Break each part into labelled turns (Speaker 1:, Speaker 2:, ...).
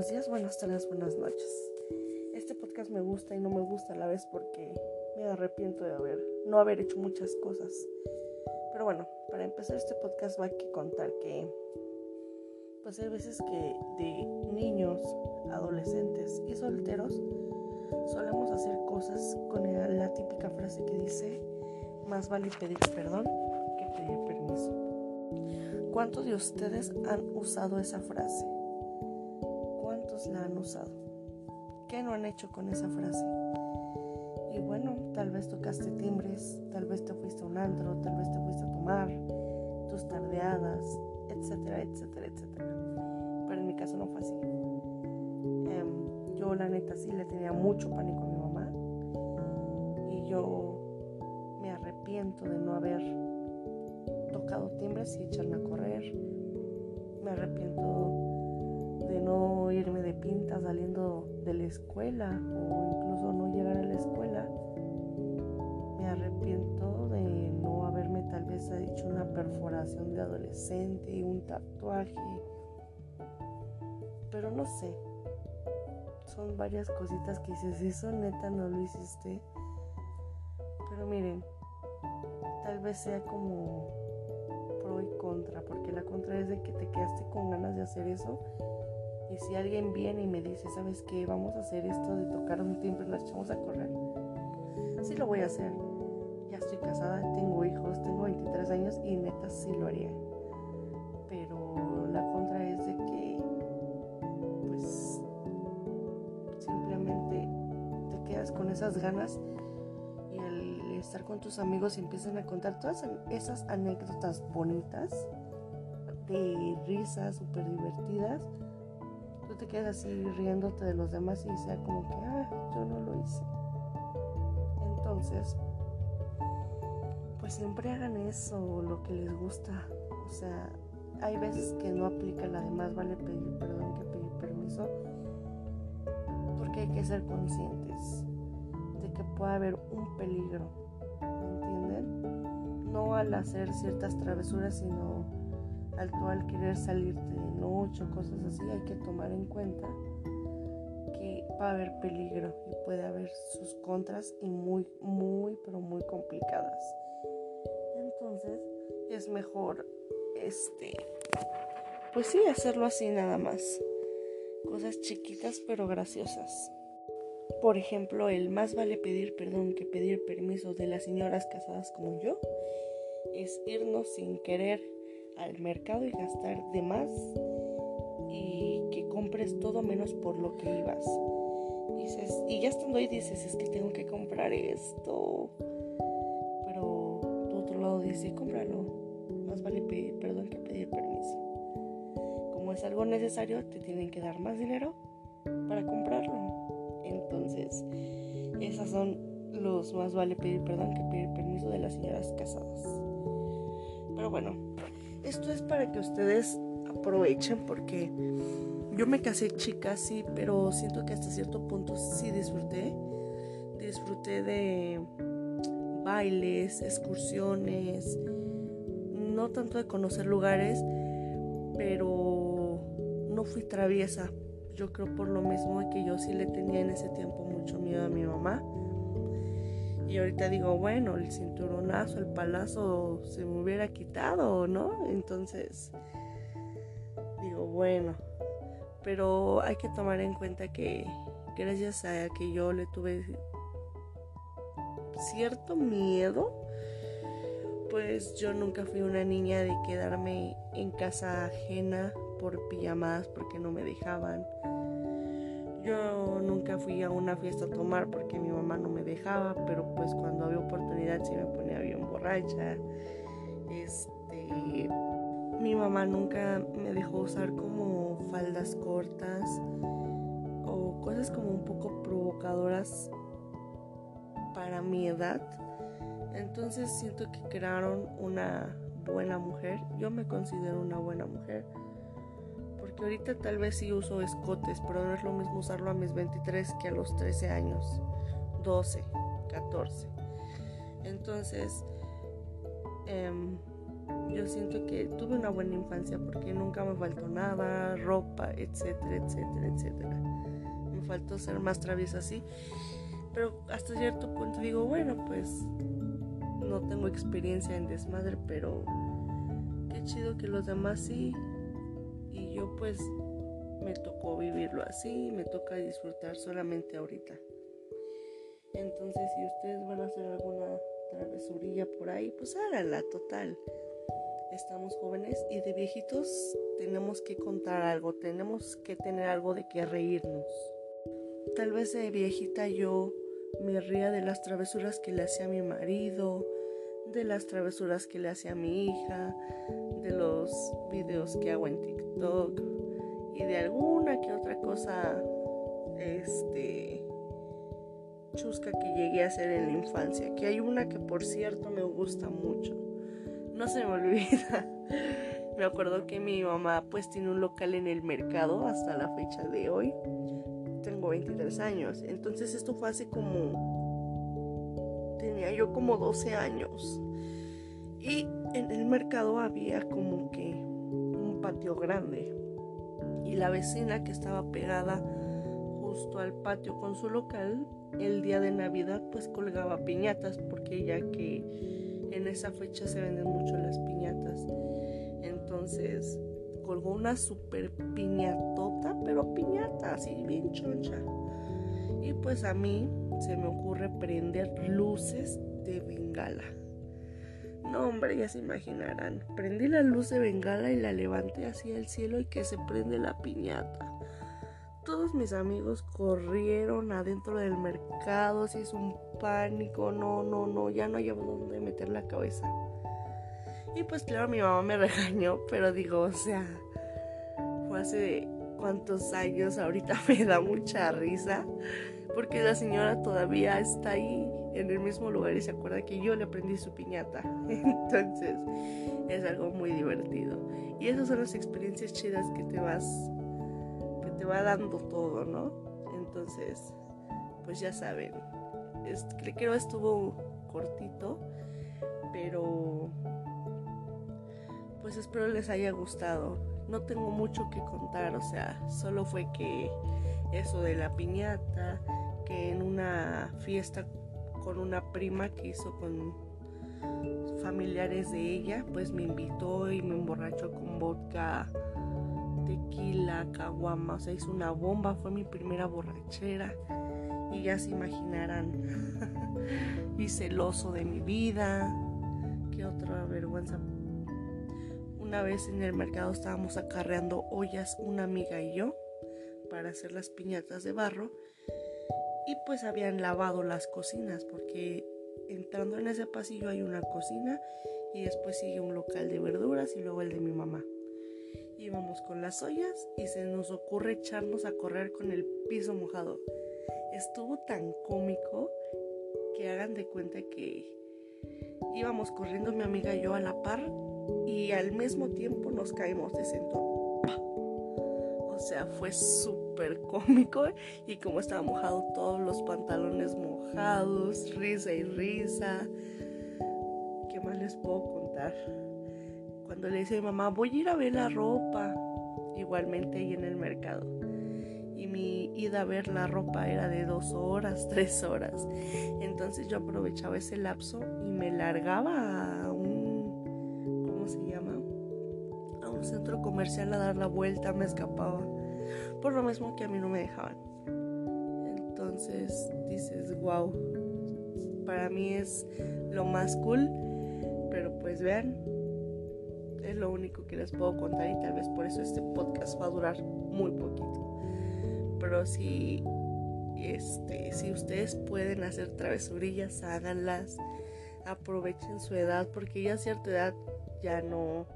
Speaker 1: Buenos días, buenas tardes, buenas noches. Este podcast me gusta y no me gusta a la vez porque me arrepiento de haber, no haber hecho muchas cosas. Pero bueno, para empezar este podcast va a que contar que pues hay veces que de niños, adolescentes y solteros solemos hacer cosas con la típica frase que dice más vale pedir perdón que pedir permiso. ¿Cuántos de ustedes han usado esa frase? La han usado? ¿Qué no han hecho con esa frase? Y bueno, tal vez tocaste timbres, tal vez te fuiste a un antro, tal vez te fuiste a tomar, tus tardeadas, etcétera, etcétera, etcétera. Pero en mi caso no fue así. Em, yo la neta sí le tenía mucho pánico a mi mamá y yo me arrepiento de no haber tocado timbres y echarme a correr. Me arrepiento irme de pinta saliendo de la escuela o incluso no llegar a la escuela. Me arrepiento de no haberme tal vez hecho una perforación de adolescente, un tatuaje. Pero no sé. Son varias cositas que dices, eso neta no lo hiciste. Pero miren, tal vez sea como pro y contra, porque la contra es de que te quedaste con ganas de hacer eso y si alguien viene y me dice, ¿sabes qué? Vamos a hacer esto de tocar un timbre y nos echamos a correr. Sí lo voy a hacer. Ya estoy casada, tengo hijos, tengo 23 años y neta sí lo haría. Pero la contra es de que, pues, simplemente te quedas con esas ganas y al estar con tus amigos empiezan a contar todas esas anécdotas bonitas, de risas súper divertidas te quedas así riéndote de los demás y sea como que, ah, yo no lo hice. Entonces, pues siempre hagan eso, lo que les gusta. O sea, hay veces que no aplica la de más vale pedir perdón que pedir permiso, porque hay que ser conscientes de que puede haber un peligro, ¿entienden? No al hacer ciertas travesuras, sino al tú al querer salirte noche cosas así, hay que tomar en cuenta que va a haber peligro y puede haber sus contras y muy, muy, pero muy complicadas. Entonces es mejor, este, pues sí, hacerlo así nada más. Cosas chiquitas pero graciosas. Por ejemplo, el más vale pedir perdón que pedir permiso de las señoras casadas como yo es irnos sin querer al mercado y gastar de más y que compres todo menos por lo que ibas. Dices, y ya estando ahí dices, es que tengo que comprar esto. Pero tu otro lado dice, cómpralo. Más vale pedir perdón que pedir permiso. Como es algo necesario, te tienen que dar más dinero para comprarlo. Entonces, esas son los más vale pedir perdón que pedir permiso de las señoras casadas. Pero bueno, esto es para que ustedes aprovechen porque yo me casé chica, sí, pero siento que hasta cierto punto sí disfruté. Disfruté de bailes, excursiones, no tanto de conocer lugares, pero no fui traviesa. Yo creo por lo mismo que yo sí le tenía en ese tiempo mucho miedo a mi mamá y ahorita digo, bueno, el cinturonazo, el palazo se me hubiera quitado, ¿no? Entonces, bueno, pero hay que tomar en cuenta que gracias a que yo le tuve cierto miedo, pues yo nunca fui una niña de quedarme en casa ajena por pijamadas porque no me dejaban yo nunca fui a una fiesta a tomar porque mi mamá no me dejaba, pero pues cuando había oportunidad sí me ponía bien borracha. Este, mi mamá nunca me dejó usar como faldas cortas o cosas como un poco provocadoras para mi edad. Entonces siento que crearon una buena mujer. Yo me considero una buena mujer ahorita tal vez sí uso escotes, pero no es lo mismo usarlo a mis 23 que a los 13 años, 12, 14. Entonces, em, yo siento que tuve una buena infancia porque nunca me faltó nada, ropa, etcétera, etcétera, etcétera. Me faltó ser más traviesa así. Pero hasta cierto punto digo, bueno, pues no tengo experiencia en desmadre, pero qué chido que los demás sí. Y yo pues me tocó vivirlo así, me toca disfrutar solamente ahorita. Entonces si ustedes van a hacer alguna travesurilla por ahí, pues háganla, total estamos jóvenes y de viejitos tenemos que contar algo, tenemos que tener algo de que reírnos. Tal vez de viejita yo me ría de las travesuras que le hacía mi marido, de las travesuras que le hacía mi hija, de los videos que hago en TikTok y de alguna que otra cosa este chusca que llegué a hacer en la infancia, que hay una que por cierto me gusta mucho no se me olvida. Me acuerdo que mi mamá pues tiene un local en el mercado hasta la fecha de hoy. Tengo 23 años. Entonces esto fue hace como... Tenía yo como 12 años. Y en el mercado había como que un patio grande. Y la vecina que estaba pegada justo al patio con su local, el día de Navidad pues colgaba piñatas porque ya que en esa fecha se venden mucho las piñatas. Entonces colgó una super piñatota, pero piñata así bien choncha. Y pues a mí se me ocurre prender luces de bengala. No, hombre, ya se imaginarán. Prendí la luz de bengala y la levanté hacia el cielo y que se prende la piñata todos mis amigos corrieron adentro del mercado, se hizo un pánico, no, no, no, ya no había dónde meter la cabeza. Y pues claro, mi mamá me regañó, pero digo, o sea, fue hace cuántos años, ahorita me da mucha risa, porque la señora todavía está ahí en el mismo lugar y se acuerda que yo le aprendí su piñata. Entonces, es algo muy divertido. Y esas son las experiencias chidas que te vas te va dando todo, ¿no? Entonces, pues ya saben, creo que estuvo cortito, pero pues espero les haya gustado. No tengo mucho que contar, o sea, solo fue que eso de la piñata, que en una fiesta con una prima que hizo con familiares de ella, pues me invitó y me emborrachó con vodka tequila, caguama, o sea, hizo una bomba, fue mi primera borrachera y ya se imaginarán. y celoso de mi vida, qué otra vergüenza. Una vez en el mercado estábamos acarreando ollas, una amiga y yo, para hacer las piñatas de barro. Y pues habían lavado las cocinas, porque entrando en ese pasillo hay una cocina y después sigue un local de verduras y luego el de mi mamá íbamos con las ollas y se nos ocurre echarnos a correr con el piso mojado. Estuvo tan cómico que hagan de cuenta que íbamos corriendo mi amiga y yo a la par y al mismo tiempo nos caímos de sentón. O sea, fue súper cómico y como estaba mojado todos los pantalones mojados, risa y risa. ¿Qué más les puedo contar? Cuando le dice a mi mamá, voy a ir a ver la ropa, igualmente ahí en el mercado. Y mi ida a ver la ropa era de dos horas, tres horas. Entonces yo aprovechaba ese lapso y me largaba a un, ¿cómo se llama? A un centro comercial a dar la vuelta, me escapaba. Por lo mismo que a mí no me dejaban. Entonces dices, wow, para mí es lo más cool. Pero pues vean, lo único que les puedo contar y tal vez por eso este podcast va a durar muy poquito. Pero si, este, si ustedes pueden hacer travesurillas, háganlas. Aprovechen su edad porque ya a cierta edad ya no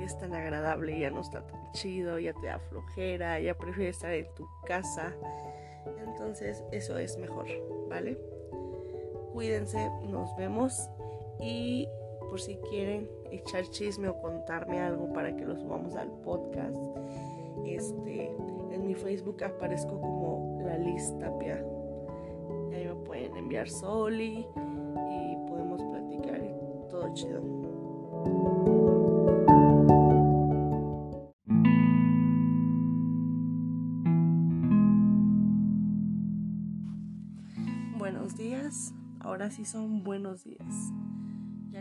Speaker 1: es tan agradable, ya no está tan chido, ya te da flojera, ya prefieres estar en tu casa. Entonces eso es mejor, ¿vale? Cuídense, nos vemos y por si quieren echar chisme o contarme algo para que lo subamos al podcast. Este, en mi Facebook aparezco como la lista pia. Ahí me pueden enviar soli y podemos platicar todo chido. Buenos días, ahora sí son buenos días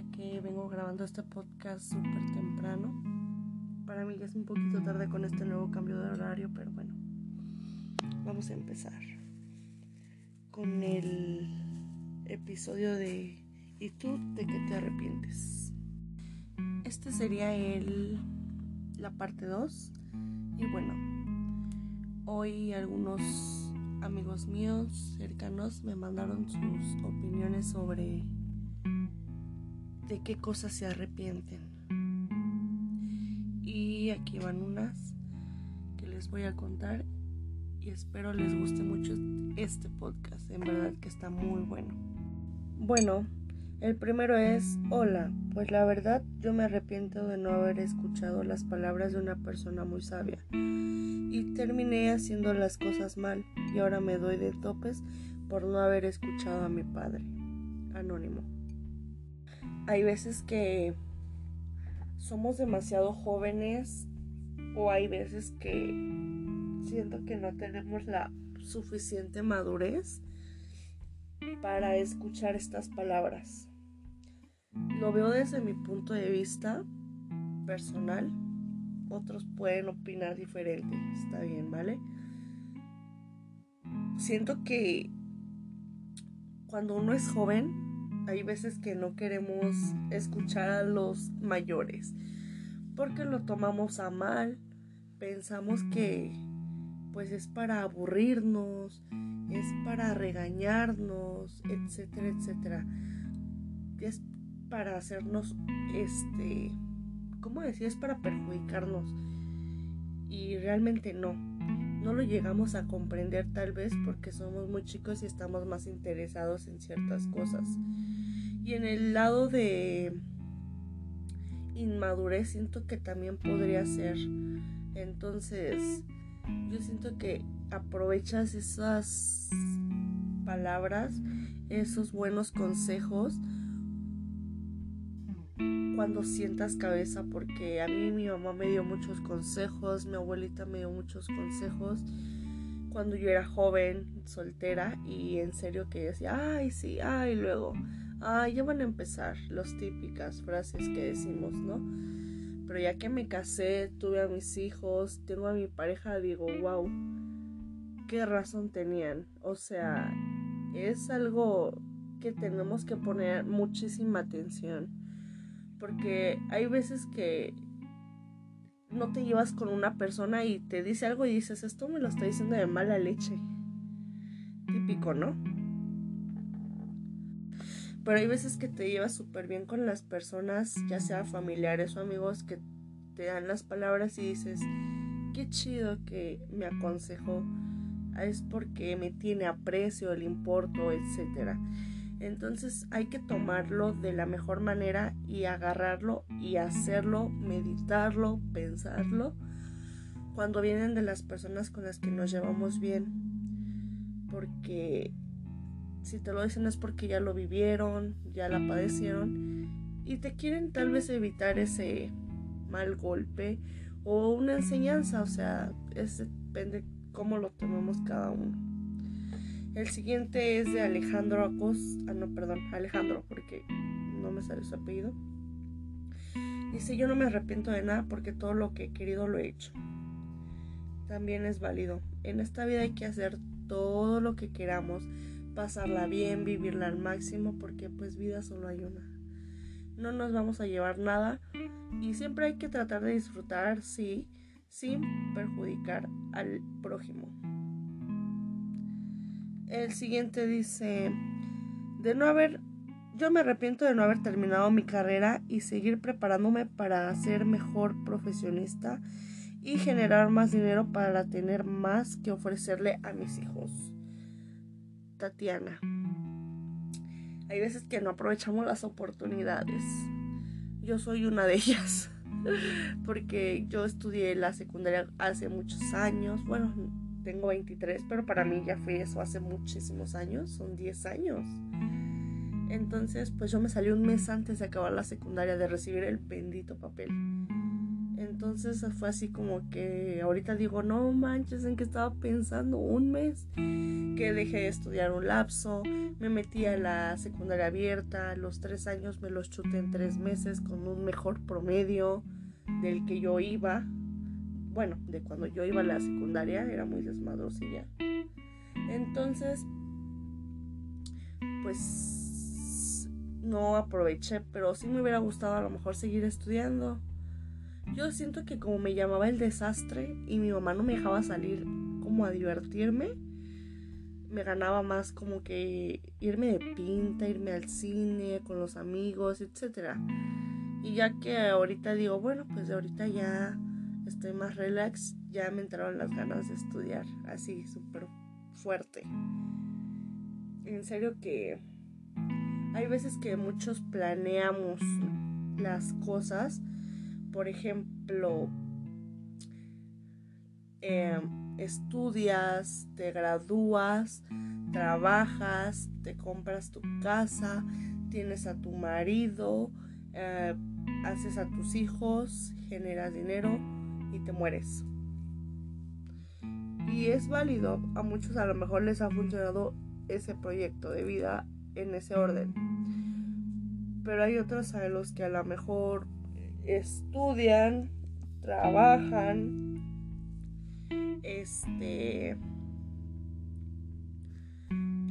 Speaker 1: que vengo grabando este podcast súper temprano. Para mí ya es un poquito tarde con este nuevo cambio de horario, pero bueno, vamos a empezar con el episodio de ¿Y tú de qué te arrepientes? Este sería el la parte 2 y bueno, hoy algunos amigos míos cercanos me mandaron sus opiniones sobre de qué cosas se arrepienten. Y aquí van unas que les voy a contar y espero les guste mucho este podcast. En verdad que está muy bueno. Bueno, el primero es, hola, pues la verdad yo me arrepiento de no haber escuchado las palabras de una persona muy sabia y terminé haciendo las cosas mal y ahora me doy de topes por no haber escuchado a mi padre. Anónimo. Hay veces que somos demasiado jóvenes o hay veces que siento que no tenemos la suficiente madurez para escuchar estas palabras. Lo veo desde mi punto de vista personal otros pueden opinar diferente, está bien, ¿vale? Siento que cuando uno es joven, hay veces que no queremos escuchar a los mayores, porque lo tomamos a mal, pensamos que pues es para aburrirnos, es para regañarnos, etcétera, etcétera. Es para hacernos este ¿cómo decir? Es para perjudicarnos. Y realmente no. No lo llegamos a comprender tal vez porque somos muy chicos y estamos más interesados en ciertas cosas. Y en el lado de inmadurez siento que también podría ser. Entonces, yo siento que aprovechas esas palabras, esos buenos consejos cuando sientas cabeza porque a mí mi mamá me dio muchos consejos, mi abuelita me dio muchos consejos cuando yo era joven, soltera y en serio que decía, ay sí, ay luego, ay ya van a empezar las típicas frases que decimos, ¿no? Pero ya que me casé, tuve a mis hijos, tengo a mi pareja, digo, wow, qué razón tenían. O sea, es algo que tenemos que poner muchísima atención porque hay veces que no te llevas con una persona y te dice algo y dices, esto me lo está diciendo de mala leche. Típico, ¿no? Pero hay veces que te llevas súper bien con las personas, ya sea familiares o amigos, que te dan las palabras y dices, qué chido que me aconsejó, es porque me tiene aprecio, le importo, etcétera. Entonces hay que tomarlo de la mejor manera y agarrarlo y hacerlo, meditarlo, pensarlo cuando vienen de las personas con las que nos llevamos bien. Porque si te lo dicen es porque ya lo vivieron, ya la padecieron y te quieren tal vez evitar ese mal golpe o una enseñanza, o sea, es, depende cómo lo tomemos cada uno. El siguiente es de Alejandro Acos. Ah, no, perdón, Alejandro, porque no me sale su apellido. Dice, yo no me arrepiento de nada porque todo lo que he querido lo he hecho. También es válido. En esta vida hay que hacer todo lo que queramos, pasarla bien, vivirla al máximo, porque pues vida solo hay una. No nos vamos a llevar nada y siempre hay que tratar de disfrutar, sí, sin perjudicar al prójimo. El siguiente dice, de no haber, yo me arrepiento de no haber terminado mi carrera y seguir preparándome para ser mejor profesionista y generar más dinero para tener más que ofrecerle a mis hijos. Tatiana. Hay veces que no aprovechamos las oportunidades. Yo soy una de ellas. Porque yo estudié la secundaria hace muchos años. Bueno, tengo 23, pero para mí ya fue eso hace muchísimos años, son 10 años. Entonces, pues yo me salí un mes antes de acabar la secundaria de recibir el bendito papel. Entonces fue así como que ahorita digo, no manches, en qué estaba pensando un mes que dejé de estudiar un lapso, me metí a la secundaria abierta, los tres años me los chuté en tres meses con un mejor promedio del que yo iba. Bueno, de cuando yo iba a la secundaria era muy desmadrosilla. Entonces, pues no aproveché, pero sí me hubiera gustado a lo mejor seguir estudiando. Yo siento que como me llamaba el desastre y mi mamá no me dejaba salir como a divertirme, me ganaba más como que irme de pinta, irme al cine con los amigos, etc. Y ya que ahorita digo, bueno, pues de ahorita ya estoy más relax, ya me entraron las ganas de estudiar así súper fuerte. En serio que hay veces que muchos planeamos las cosas por ejemplo, em, estudias, te gradúas, trabajas, te compras tu casa, tienes a tu marido, eh, haces a tus hijos, generas dinero y te mueres. Y es válido, a muchos a lo mejor les ha funcionado ese proyecto de vida en ese orden. Pero hay otros a los que a lo mejor estudian, trabajan, este,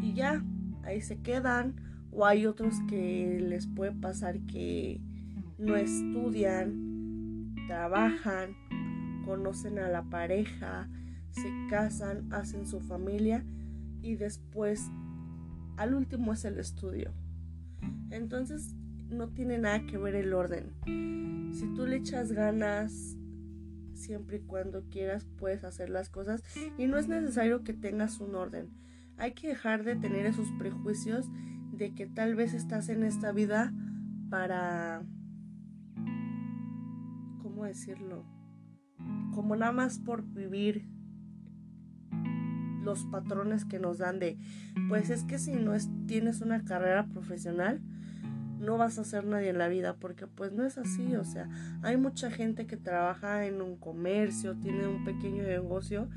Speaker 1: y ya, ahí se quedan. O hay otros que les puede pasar que no estudian, trabajan, conocen a la pareja, se casan, hacen su familia y después al último es el estudio. Entonces no tiene nada que ver el orden. Si tú le echas ganas, siempre y cuando quieras puedes hacer las cosas y no es necesario que tengas un orden. Hay que dejar de tener esos prejuicios de que tal vez estás en esta vida para... ¿Cómo decirlo? Como nada más por vivir los patrones que nos dan de, pues es que si no es, tienes una carrera profesional, no vas a ser nadie en la vida, porque pues no es así, o sea, hay mucha gente que trabaja en un comercio, tiene un pequeño negocio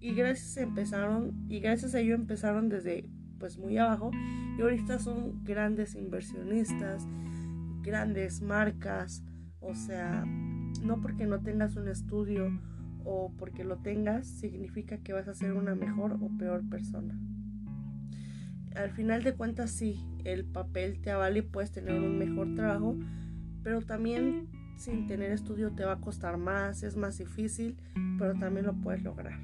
Speaker 1: y gracias a empezaron y gracias a ello empezaron desde pues muy abajo y ahorita son grandes inversionistas, grandes marcas, o sea, no porque no tengas un estudio o porque lo tengas significa que vas a ser una mejor o peor persona al final de cuentas sí, el papel te avala y puedes tener un mejor trabajo, pero también sin tener estudio te va a costar más, es más difícil, pero también lo puedes lograr.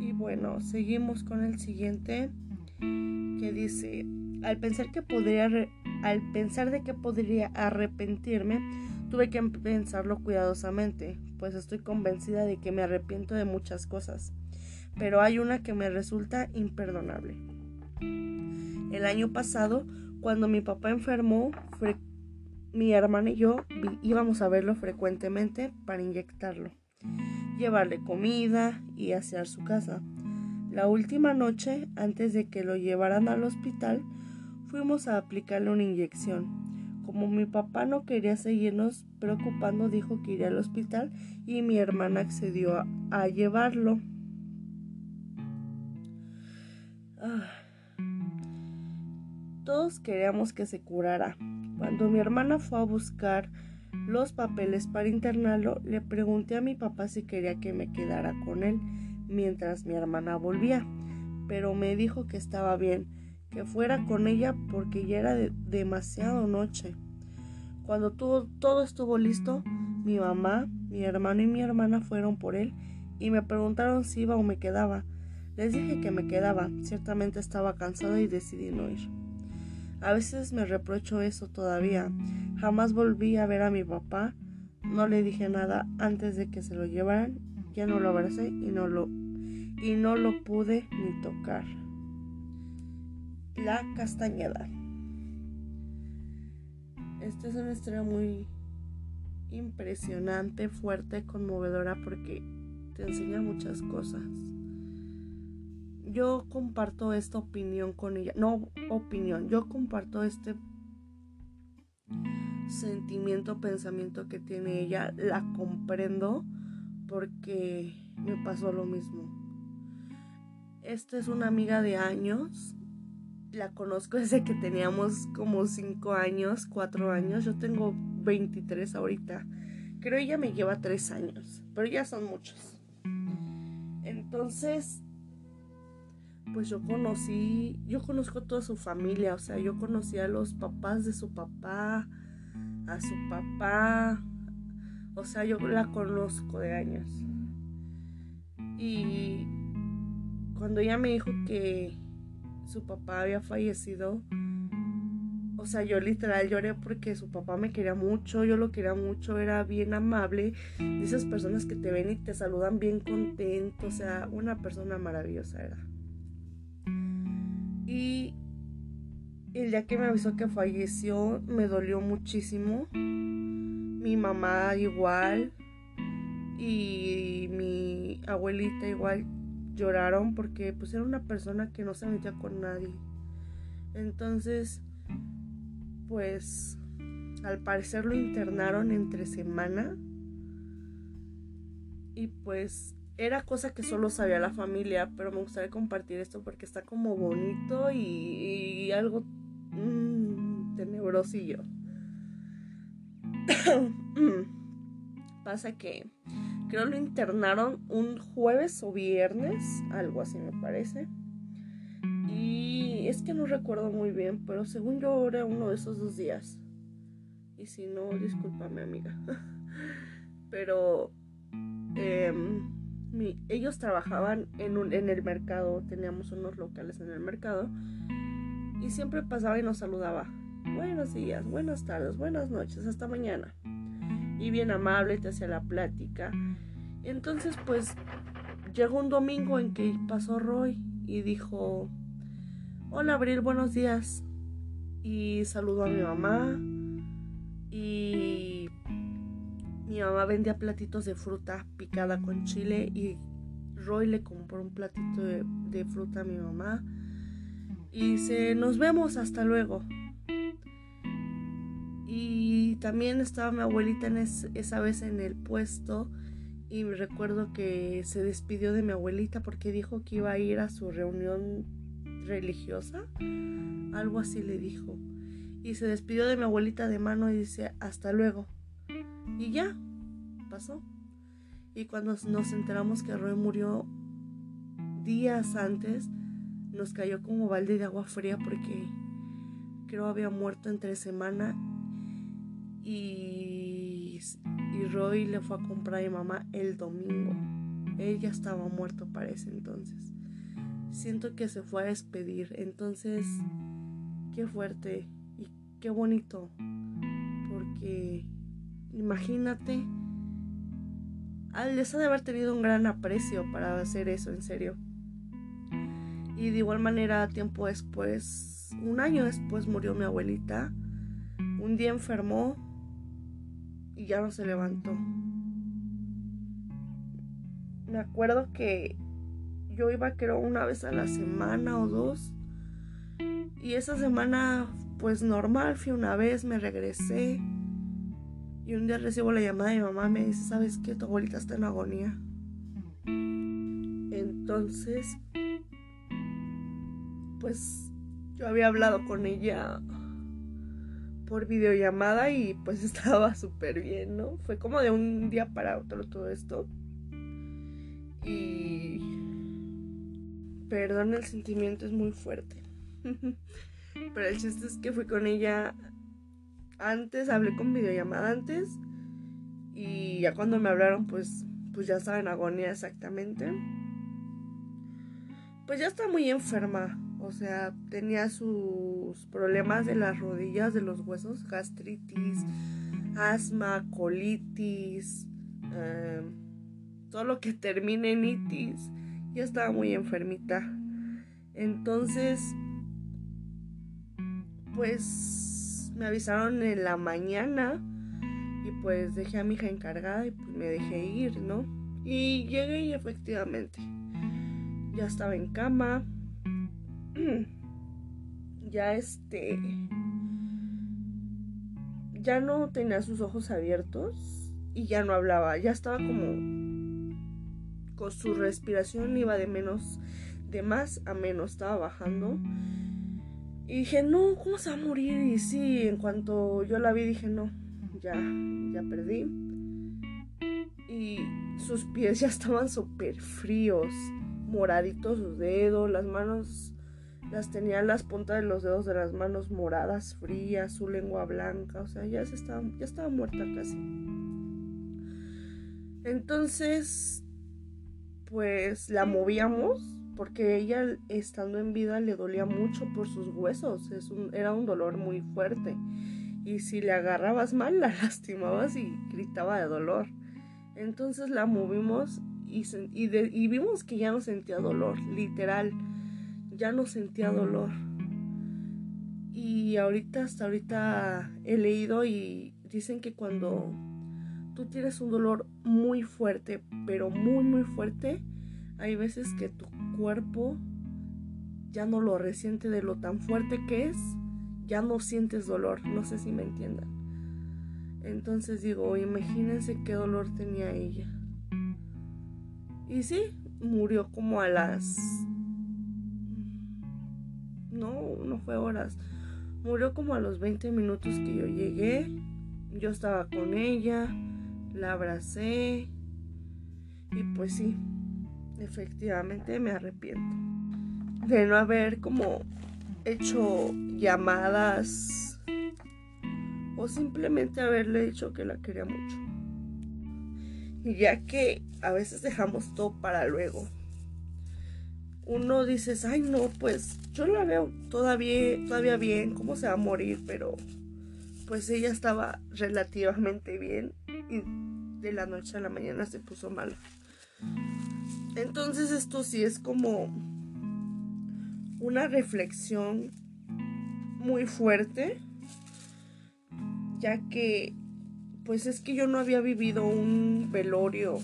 Speaker 1: Y bueno, seguimos con el siguiente que dice, al pensar que podría al pensar de que podría arrepentirme, tuve que pensarlo cuidadosamente, pues estoy convencida de que me arrepiento de muchas cosas pero hay una que me resulta imperdonable. El año pasado, cuando mi papá enfermó, mi hermana y yo íbamos a verlo frecuentemente para inyectarlo, llevarle comida y hacer su casa. La última noche, antes de que lo llevaran al hospital, fuimos a aplicarle una inyección. Como mi papá no quería seguirnos preocupando, dijo que iría al hospital y mi hermana accedió a llevarlo. Todos queríamos que se curara. Cuando mi hermana fue a buscar los papeles para internarlo, le pregunté a mi papá si quería que me quedara con él mientras mi hermana volvía, pero me dijo que estaba bien, que fuera con ella porque ya era demasiado noche. Cuando todo estuvo listo, mi mamá, mi hermano y mi hermana fueron por él y me preguntaron si iba o me quedaba. Les dije que me quedaba, ciertamente estaba cansada y decidí no ir. A veces me reprocho eso todavía. Jamás volví a ver a mi papá, no le dije nada antes de que se lo llevaran, ya no lo abracé y no lo y no lo pude ni tocar. La Castañeda. Esta es una historia muy impresionante, fuerte, conmovedora porque te enseña muchas cosas yo comparto esta opinión con ella. No opinión, yo comparto este sentimiento, pensamiento que tiene ella, la comprendo porque me pasó lo mismo. Esta es una amiga de años. La conozco desde que teníamos como 5 años, 4 años. Yo tengo 23 ahorita. Creo ella me lleva 3 años, pero ya son muchos. Entonces, pues yo conocí, yo conozco toda su familia, o sea, yo conocí a los papás de su papá, a su papá, o sea, yo la conozco de años. Y cuando ella me dijo que su papá había fallecido, o sea, yo literal lloré porque su papá me quería mucho, yo lo quería mucho, era bien amable, de esas personas que te ven y te saludan bien contento, o sea, una persona maravillosa era. Y el día que me avisó que falleció me dolió muchísimo. Mi mamá igual y mi abuelita igual lloraron porque pues era una persona que no se metía con nadie. Entonces, pues al parecer lo internaron entre semana y pues era cosa que solo sabía la familia, pero me gustaría compartir esto porque está como bonito y, algo mmm, tenebrosillo. Pasa que creo lo internaron un jueves o viernes, algo así me parece. Y es que no recuerdo muy bien, pero según yo era uno de esos dos días. Y si no, discúlpame amiga. pero... Em, ellos trabajaban en, en el mercado, teníamos unos locales en el mercado y siempre pasaba y nos saludaba. Buenos días, buenas tardes, buenas noches, hasta mañana. Y bien amable, te hacía la plática. Entonces, pues, llegó un domingo en que pasó Roy y dijo, hola Abril, buenos días. Y saludó a mi mamá. Y mi mamá vendía platitos de fruta picada con chile y Roy le compró un platito de, fruta a mi mamá. Y se nos vemos, hasta luego. Y también estaba mi abuelita en esa vez en el puesto y recuerdo que se despidió de mi abuelita porque dijo que iba a ir a su reunión religiosa. Algo así le dijo. Y se despidió de mi abuelita de mano y dice hasta luego. Y ya, pasó. Y cuando nos enteramos que Roy murió días antes, nos cayó como balde de agua fría porque creo había muerto entre semana y, y Roy le fue a comprar a mi mamá el domingo. Él ya estaba muerto para ese entonces. Siento que se fue a despedir. Entonces, qué fuerte y qué bonito. Porque Imagínate. Les ha de haber tenido un gran aprecio para hacer eso, en serio. Y de igual manera, tiempo después, un año después murió mi abuelita. Un día enfermó y ya no se levantó. Me acuerdo que yo iba creo una vez a la semana o dos. Y esa semana pues normal, fui una vez, me regresé. Y un día recibo la llamada de mi mamá, me dice, ¿sabes qué? Tu abuelita está en agonía. Entonces, pues yo había hablado con ella por videollamada y pues estaba súper bien, ¿no? Fue como de un día para otro todo esto. Y... Perdón, el sentimiento es muy fuerte. Pero el chiste es que fui con ella antes, hablé con videollamada antes y ya cuando me hablaron pues, pues ya estaba en agonía exactamente. Pues ya está muy enferma, o sea, tenía sus problemas de las rodillas, de los huesos, gastritis, asma, colitis, em, todo lo que termine en itis, ya estaba muy enfermita. Entonces, pues me avisaron en la mañana y pues dejé a mi hija encargada y pues me dejé ir, ¿no? Y llegué y efectivamente ya estaba en cama. ya este ya no tenía sus ojos abiertos y ya no hablaba, ya estaba como con su respiración iba de menos de más a menos, estaba bajando. Y dije, "No, ¿cómo se va a morir?" Y sí, en cuanto yo la vi dije, "No, ya ya perdí." Y sus pies ya estaban súper fríos, moraditos sus dedos, las manos las tenía las puntas de los dedos de las manos moradas, frías, su lengua blanca, o sea, ya, estaba, ya estaba muerta casi. Entonces, pues la movíamos porque ella estando en vida le dolía mucho por sus huesos, es un, era un dolor muy fuerte. Y si le agarrabas mal, la lastimabas y gritaba de dolor. Entonces la movimos y, y vimos que ya no sentía dolor, literal ya no sentía dolor. Y ahorita, hasta ahorita he leído y dicen que cuando tú tienes un dolor muy fuerte, pero muy, muy fuerte, hay veces que tu cuerpo ya no lo resiente de lo tan fuerte que es, ya no sientes dolor, no sé si me entiendan. Entonces digo, imagínense qué dolor tenía ella. Y sí, murió como a las no, no fue horas. Murió como a los 20 minutos que yo llegué. Yo estaba con ella, la abracé y pues sí, efectivamente me arrepiento de no haber como hecho llamadas o simplemente haberle dicho que la quería mucho. Y ya que a veces dejamos todo para luego uno dices, ay no, pues yo la veo todavía, todavía bien, cómo se va a morir, pero pues ella estaba relativamente bien y de la noche a la mañana se puso mal. Entonces esto sí es como una reflexión muy fuerte, ya que pues es que yo no había vivido un velorio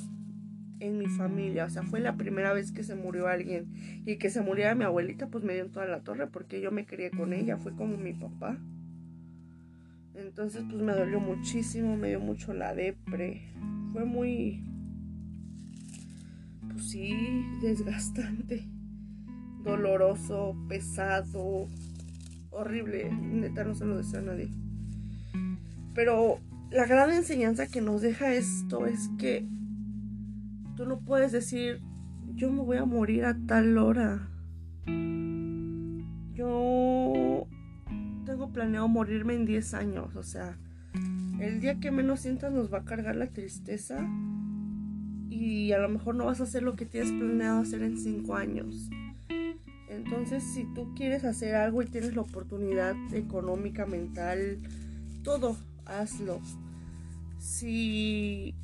Speaker 1: en mi familia. O sea, fue la primera vez que se murió alguien. Y que se muriera mi abuelita, pues me dio en toda la torre porque yo me crié con ella. Fue como mi papá. Entonces, pues me dolió muchísimo, me dio mucho la depre. Fue muy, pues sí, desgastante, doloroso, pesado, horrible. Neta, no se lo deseo a nadie. Pero la gran enseñanza que nos deja esto es que Tú no puedes decir, yo me voy a morir a tal hora. Yo tengo planeado morirme en 10 años, o sea, el día que menos sientas nos va a cargar la tristeza y a lo mejor no vas a hacer lo que tienes planeado hacer en 5 años. Entonces, si tú quieres hacer algo y tienes la oportunidad económica, mental, todo, hazlo. Si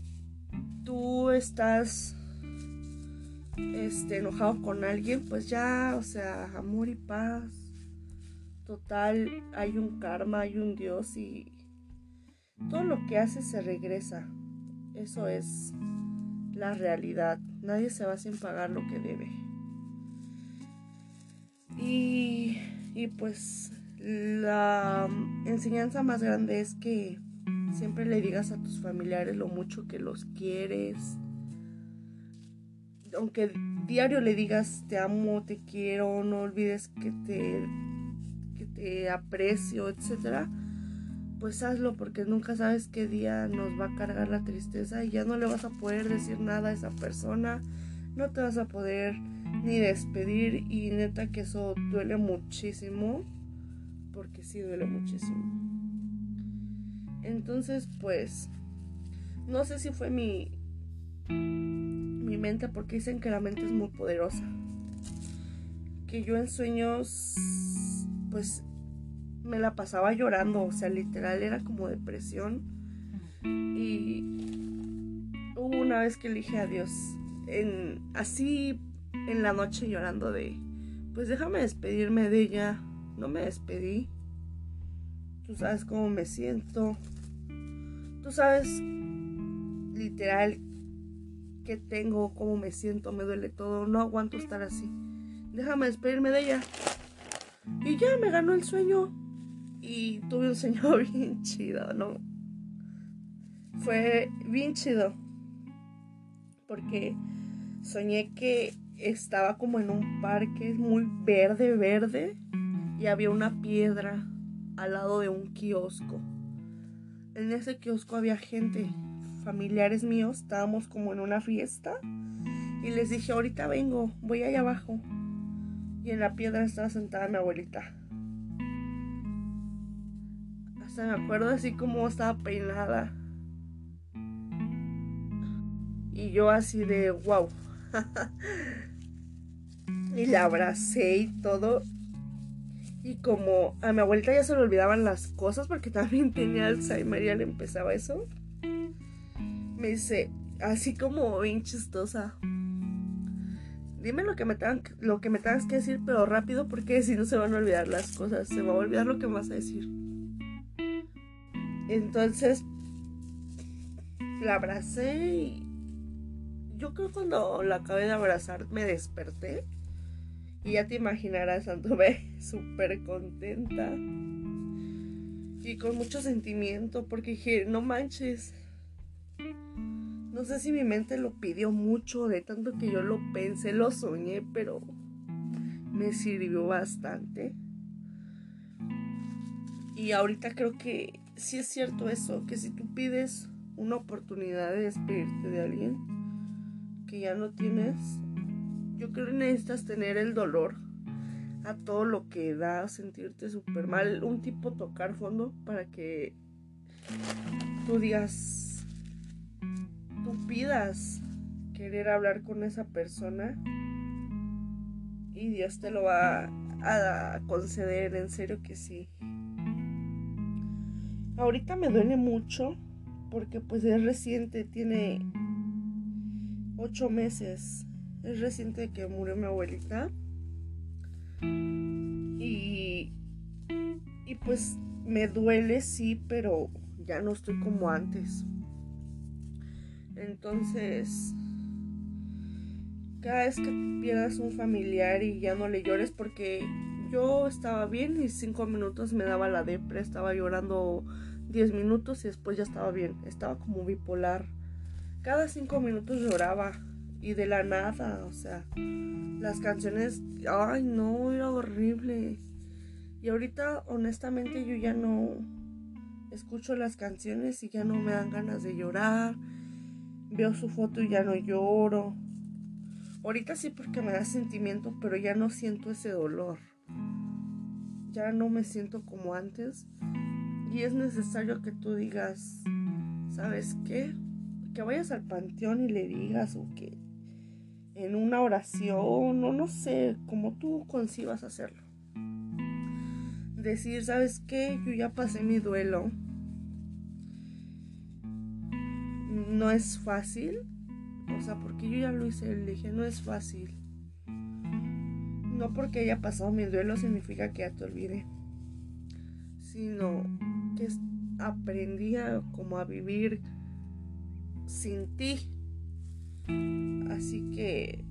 Speaker 1: tú estás este, enojado con alguien, pues ya, o sea, amor y paz. Total, hay un karma, hay un Dios y todo lo que haces se regresa. Eso es la realidad. Nadie se va sin pagar lo que debe. Y, y pues la enseñanza más grande es que Siempre le digas a tus familiares lo mucho que los quieres. Aunque diario le digas te amo, te quiero, no olvides que te, que te aprecio, etc. Pues hazlo porque nunca sabes qué día nos va a cargar la tristeza y ya no le vas a poder decir nada a esa persona. No te vas a poder ni despedir y neta que eso duele muchísimo porque sí duele muchísimo. Entonces, pues, no sé si fue mi, mi mente, porque dicen que la mente es muy poderosa. Que yo en sueños, pues, me la pasaba llorando, o sea, literal era como depresión. Y hubo una vez que elige a Dios, en, así en la noche llorando de, pues déjame despedirme de ella. No me despedí. Tú sabes cómo me siento. Tú sabes literal qué tengo, cómo me siento, me duele todo, no aguanto estar así. Déjame despedirme de ella. Y ya me ganó el sueño. y tuve un sueño bien chido, ¿no? Fue bien chido porque soñé que estaba como en un parque muy verde, verde y había una piedra al lado de un kiosco. En ese kiosco había gente, familiares míos, estábamos como en una fiesta y les dije, ahorita vengo, voy allá abajo. Y en la piedra estaba sentada mi abuelita. Hasta me acuerdo así como estaba peinada. Y yo así de wow. y la abracé y todo. Y como a mi abuelita ya se le olvidaban las cosas porque también tenía Alzheimer y ya le empezaba eso. Me dice, así como bien chistosa. Dime lo que me tengan, lo que me tengas que decir, pero rápido porque si no se van a olvidar las cosas. Se va a olvidar lo que me vas a decir. Entonces la abracé y yo creo que cuando la acabé de abrazar me desperté. Y ya te imaginarás, anduve súper contenta. Y con mucho sentimiento porque dije, no manches. No sé si mi mente lo pidió mucho, de tanto que yo lo pensé, lo soñé, pero me sirvió bastante. Y ahorita creo que sí es cierto eso, que si tú pides una oportunidad de despedirte de alguien, que ya no tienes, yo creo que necesitas tener el dolor a todo lo que da, sentirte súper mal, un tipo tocar fondo para que tú digas, tú pidas querer hablar con esa persona y Dios te lo va a conceder, en serio que sí. Ahorita me duele mucho porque pues es reciente, tiene ocho meses. Es reciente que murió mi abuelita. Y, y pues me duele, sí, pero ya no estoy como antes. Entonces, cada vez que pierdas un familiar y ya no le llores porque yo estaba bien y cinco minutos me daba la depre, estaba llorando diez minutos y después ya estaba bien, estaba como bipolar cada cinco minutos lloraba y de la nada, o sea, las canciones, ay no, era horrible. Y ahorita honestamente yo ya no escucho las canciones y ya no me dan ganas de llorar. Veo su foto y ya no lloro. Ahorita sí porque me da sentimiento, pero ya no siento ese dolor. Ya no me siento como antes. Y es necesario que tú digas, ¿sabes qué? que vayas al panteón y le digas o que en una oración o no sé, como tú concibas hacerlo. Decir, ¿sabes qué? Yo ya pasé mi duelo. No es fácil. O sea, porque yo ya lo hice, le dije, no es fácil. No porque haya pasado mi duelo significa que ya te olvidé. Sino que aprendí a, como a vivir sin ti. Así que,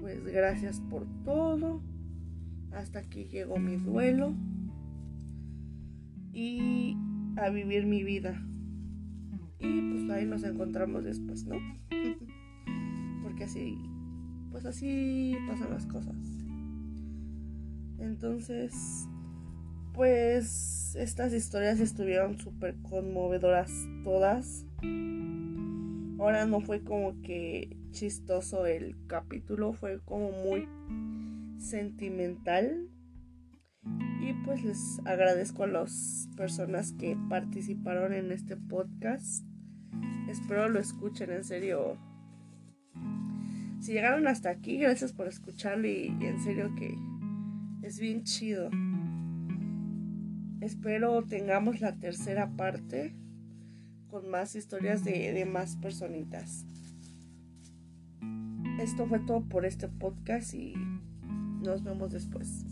Speaker 1: pues gracias por todo. Hasta que llegó mi duelo. Y a vivir mi vida. Y pues ahí nos encontramos después, ¿no? Porque así, pues así pasan las cosas. Entonces, pues estas historias estuvieron súper conmovedoras todas. Ahora no fue como que chistoso el capítulo, fue como muy sentimental. Y pues les agradezco a las personas que participaron en este podcast. Espero lo escuchen, en serio. Si llegaron hasta aquí, gracias por escucharlo y, y en serio que es bien chido. Espero tengamos la tercera parte con más historias de, más personitas. Esto fue todo por este podcast y nos vemos después.